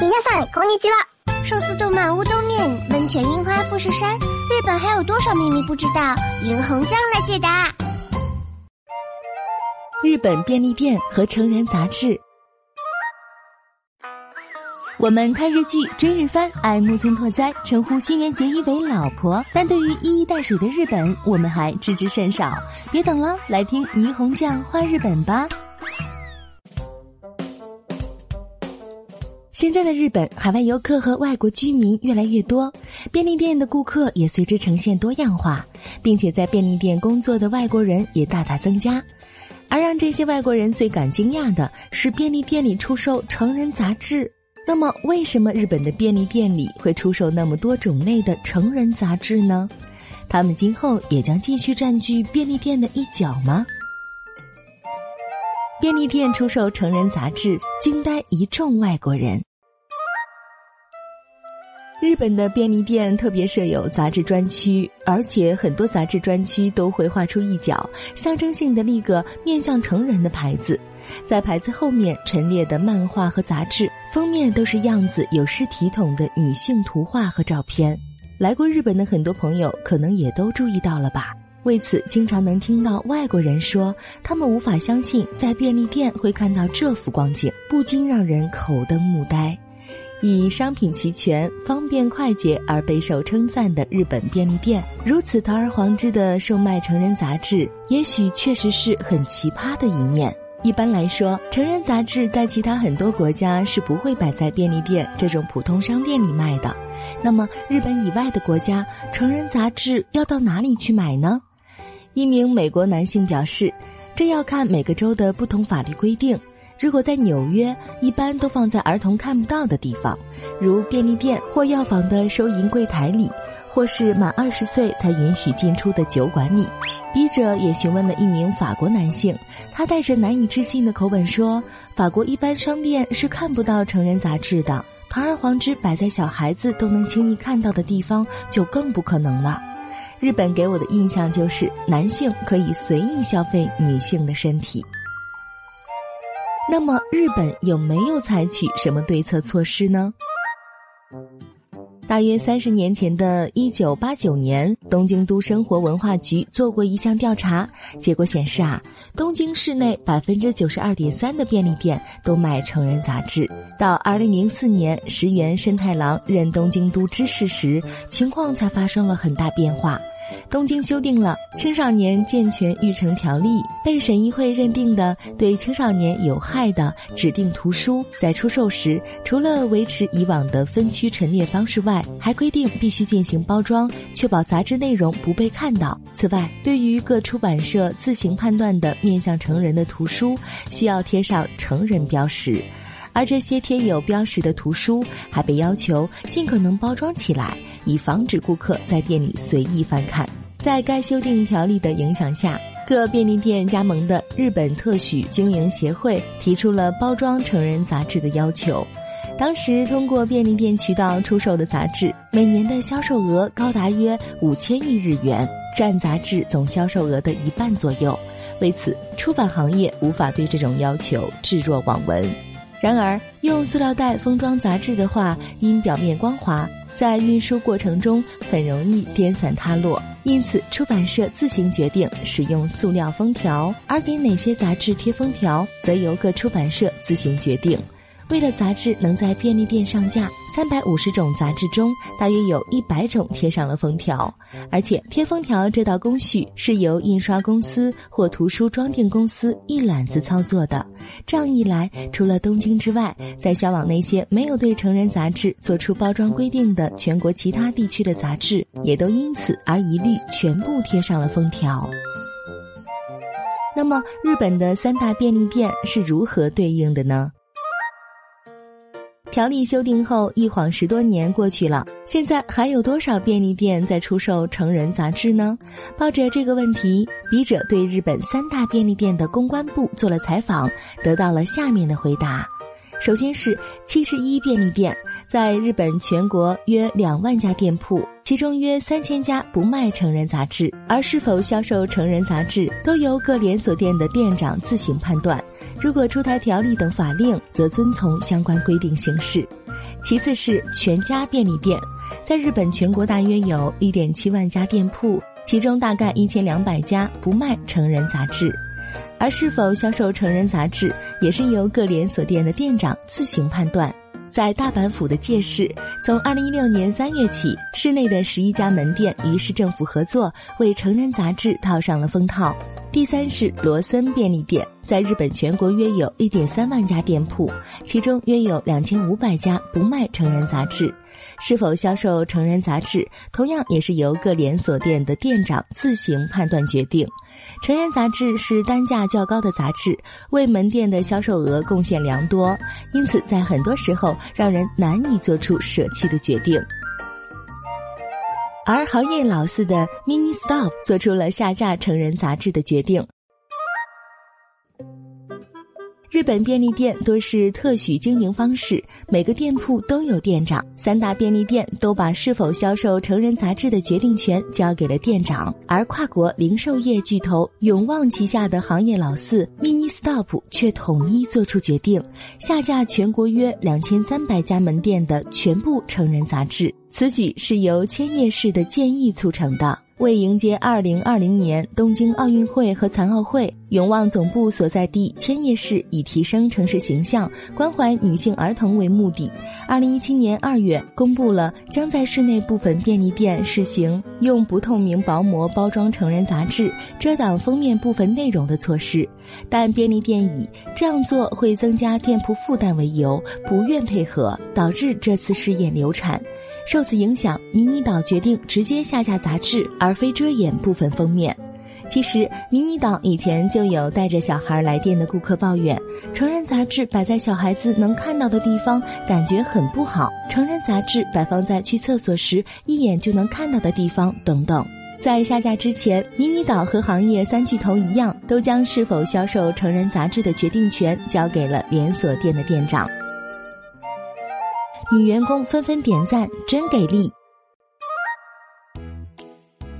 皆さんこんにちは。寿司动漫乌冬面，温泉樱花富士山，日本还有多少秘密不知道？银红酱来解答。日本便利店和成人杂志。我们看日剧、追日番，爱木村拓哉，称呼新垣结衣为老婆。但对于一衣带水的日本，我们还知之甚少。别等了，来听霓虹酱画日本吧。 现在的日本，海外游客和外国居民越来越多，便利店的顾客也随之呈现多样化，并且在便利店工作的外国人也大大增加。而让这些外国人最感惊讶的是，便利店里出售成人杂志。那么，为什么日本的便利店里会出售那么多种类的成人杂志呢？他们今后也将继续占据便利店的一角吗？便利店出售成人杂志，惊呆一众外国人。日本的便利店特别设有杂志专区，而且很多杂志专区都会画出一角，象征性的立个面向成人的牌子。在牌子后面陈列的漫画和杂志封面都是样子有失体统的女性图画和照片。来过日本的很多朋友可能也都注意到了吧？为此，经常能听到外国人说，他们无法相信在便利店会看到这幅光景，不禁让人口瞪目呆。以商品齐全、方便快捷而备受称赞的日本便利店，如此堂而皇之的售卖成人杂志，也许确实是很奇葩的一面。一般来说，成人杂志在其他很多国家是不会摆在便利店这种普通商店里卖的。那么，日本以外的国家，成人杂志要到哪里去买呢？一名美国男性表示，这要看每个州的不同法律规定。如果在纽约，一般都放在儿童看不到的地方，如便利店或药房的收银柜台里。或是满二十岁才允许进出的酒馆里，笔者也询问了一名法国男性，他带着难以置信的口吻说：“法国一般商店是看不到成人杂志的，堂而皇之摆在小孩子都能轻易看到的地方就更不可能了。”日本给我的印象就是男性可以随意消费女性的身体。那么，日本有没有采取什么对策措施呢？大约三十年前的一九八九年，东京都生活文化局做过一项调查，结果显示啊，东京市内百分之九十二点三的便利店都卖成人杂志。到二零零四年，石原慎太郎任东京都知事时，情况才发生了很大变化。东京修订了《青少年健全育成条例》，被审议会认定的对青少年有害的指定图书，在出售时，除了维持以往的分区陈列方式外，还规定必须进行包装，确保杂志内容不被看到。此外，对于各出版社自行判断的面向成人的图书，需要贴上成人标识，而这些贴有标识的图书还被要求尽可能包装起来。以防止顾客在店里随意翻看。在该修订条例的影响下，各便利店加盟的日本特许经营协会提出了包装成人杂志的要求。当时通过便利店渠道出售的杂志，每年的销售额高达约五千亿日元，占杂志总销售额的一半左右。为此，出版行业无法对这种要求置若罔闻。然而，用塑料袋封装杂志的话，因表面光滑。在运输过程中很容易颠散塌落，因此出版社自行决定使用塑料封条，而给哪些杂志贴封条，则由各出版社自行决定。为了杂志能在便利店上架，三百五十种杂志中，大约有一百种贴上了封条。而且贴封条这道工序是由印刷公司或图书装订公司一揽子操作的。这样一来，除了东京之外，在销往那些没有对成人杂志做出包装规定的全国其他地区的杂志，也都因此而一律全部贴上了封条。那么，日本的三大便利店是如何对应的呢？条例修订后，一晃十多年过去了，现在还有多少便利店在出售成人杂志呢？抱着这个问题，笔者对日本三大便利店的公关部做了采访，得到了下面的回答。首先是七十一便利店，在日本全国约两万家店铺，其中约三千家不卖成人杂志，而是否销售成人杂志，都由各连锁店的店长自行判断。如果出台条例等法令，则遵从相关规定行事。其次是全家便利店，在日本全国大约有一点七万家店铺，其中大概一千两百家不卖成人杂志。而是否销售成人杂志，也是由各连锁店的店长自行判断。在大阪府的界市，从二零一六年三月起，市内的十一家门店与市政府合作，为成人杂志套上了封套。第三是罗森便利店，在日本全国约有一点三万家店铺，其中约有两千五百家不卖成人杂志。是否销售成人杂志，同样也是由各连锁店的店长自行判断决定。成人杂志是单价较高的杂志，为门店的销售额贡献良多，因此在很多时候让人难以做出舍弃的决定。而行业老四的 Mini Stop 做出了下架成人杂志的决定。日本便利店多是特许经营方式，每个店铺都有店长。三大便利店都把是否销售成人杂志的决定权交给了店长，而跨国零售业巨头永旺旗下的行业老四 Mini Stop 却统一做出决定，下架全国约两千三百家门店的全部成人杂志。此举是由千叶市的建议促成的。为迎接二零二零年东京奥运会和残奥会，永旺总部所在地千叶市以提升城市形象、关怀女性儿童为目的，二零一七年二月公布了将在市内部分便利店试行用不透明薄膜包装成人杂志，遮挡封面部分内容的措施。但便利店以这样做会增加店铺负担为由，不愿配合，导致这次试验流产。受此影响，迷你岛决定直接下架杂志，而非遮掩部分封面。其实，迷你岛以前就有带着小孩来店的顾客抱怨，成人杂志摆在小孩子能看到的地方，感觉很不好。成人杂志摆放在去厕所时一眼就能看到的地方，等等。在下架之前，迷你岛和行业三巨头一样，都将是否销售成人杂志的决定权交给了连锁店的店长。女员工纷纷点赞，真给力！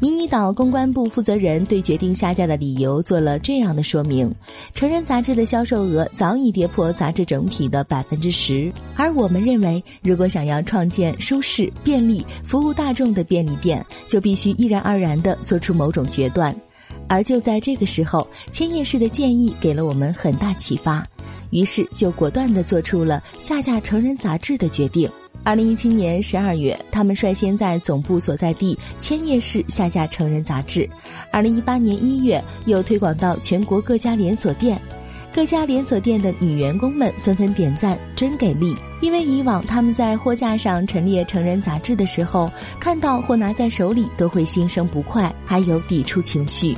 迷你岛公关部负责人对决定下架的理由做了这样的说明：成人杂志的销售额早已跌破杂志整体的百分之十，而我们认为，如果想要创建舒适、便利、服务大众的便利店，就必须毅然而然地做出某种决断。而就在这个时候，千叶市的建议给了我们很大启发。于是就果断地做出了下架成人杂志的决定。二零一七年十二月，他们率先在总部所在地千叶市下架成人杂志。二零一八年一月，又推广到全国各家连锁店。各家连锁店的女员工们纷纷点赞，真给力！因为以往他们在货架上陈列成人杂志的时候，看到或拿在手里都会心生不快，还有抵触情绪。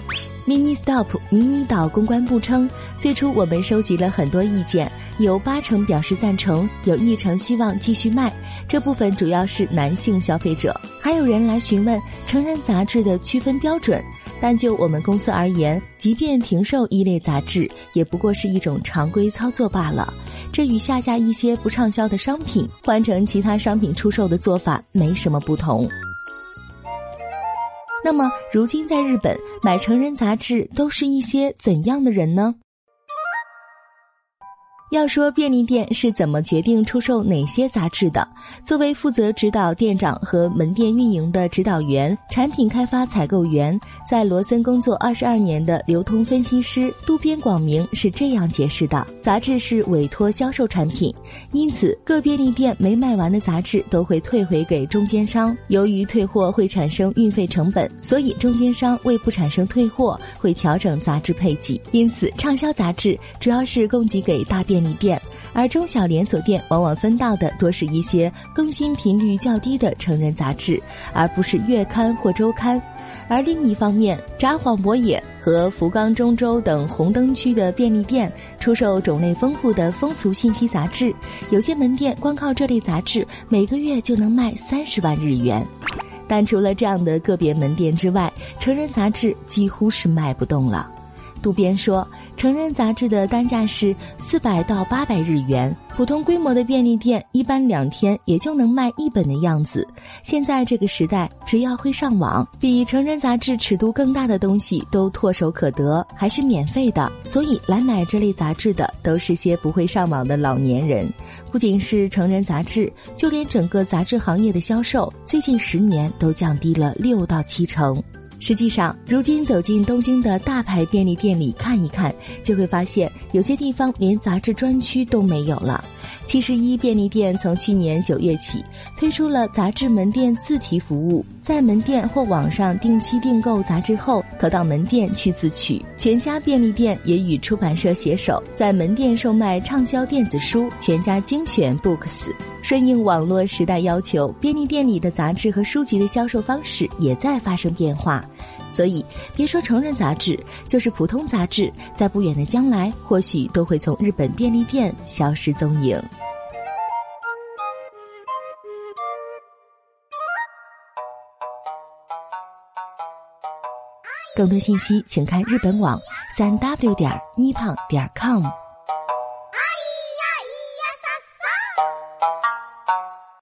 Mini Stop 迷你岛公关部称，最初我们收集了很多意见，有八成表示赞成，有一成希望继续卖。这部分主要是男性消费者，还有人来询问成人杂志的区分标准。但就我们公司而言，即便停售一类杂志，也不过是一种常规操作罢了。这与下架一些不畅销的商品，换成其他商品出售的做法没什么不同。那么，如今在日本买成人杂志都是一些怎样的人呢？要说便利店是怎么决定出售哪些杂志的？作为负责指导店长和门店运营的指导员、产品开发采购员，在罗森工作二十二年的流通分析师渡边广明是这样解释的：杂志是委托销售产品，因此各便利店没卖完的杂志都会退回给中间商。由于退货会产生运费成本，所以中间商为不产生退货，会调整杂志配给。因此，畅销杂志主要是供给给大便。便利店，而中小连锁店往往分到的多是一些更新频率较低的成人杂志，而不是月刊或周刊。而另一方面，札幌博野和福冈中州等红灯区的便利店出售种类丰富的风俗信息杂志，有些门店光靠这类杂志每个月就能卖三十万日元。但除了这样的个别门店之外，成人杂志几乎是卖不动了。渡边说。成人杂志的单价是四百到八百日元，普通规模的便利店一般两天也就能卖一本的样子。现在这个时代，只要会上网，比成人杂志尺度更大的东西都唾手可得，还是免费的。所以来买这类杂志的都是些不会上网的老年人。不仅是成人杂志，就连整个杂志行业的销售，最近十年都降低了六到七成。实际上，如今走进东京的大牌便利店里看一看，就会发现有些地方连杂志专区都没有了。七十一便利店从去年九月起推出了杂志门店自提服务，在门店或网上定期订购杂志后，可到门店去自取。全家便利店也与出版社携手，在门店售卖畅销电子书《全家精选 Books》。顺应网络时代要求，便利店里的杂志和书籍的销售方式也在发生变化。所以，别说成人杂志，就是普通杂志，在不远的将来，或许都会从日本便利店消失踪影。更多信息，请看日本网三 w 点 nippon 点 com。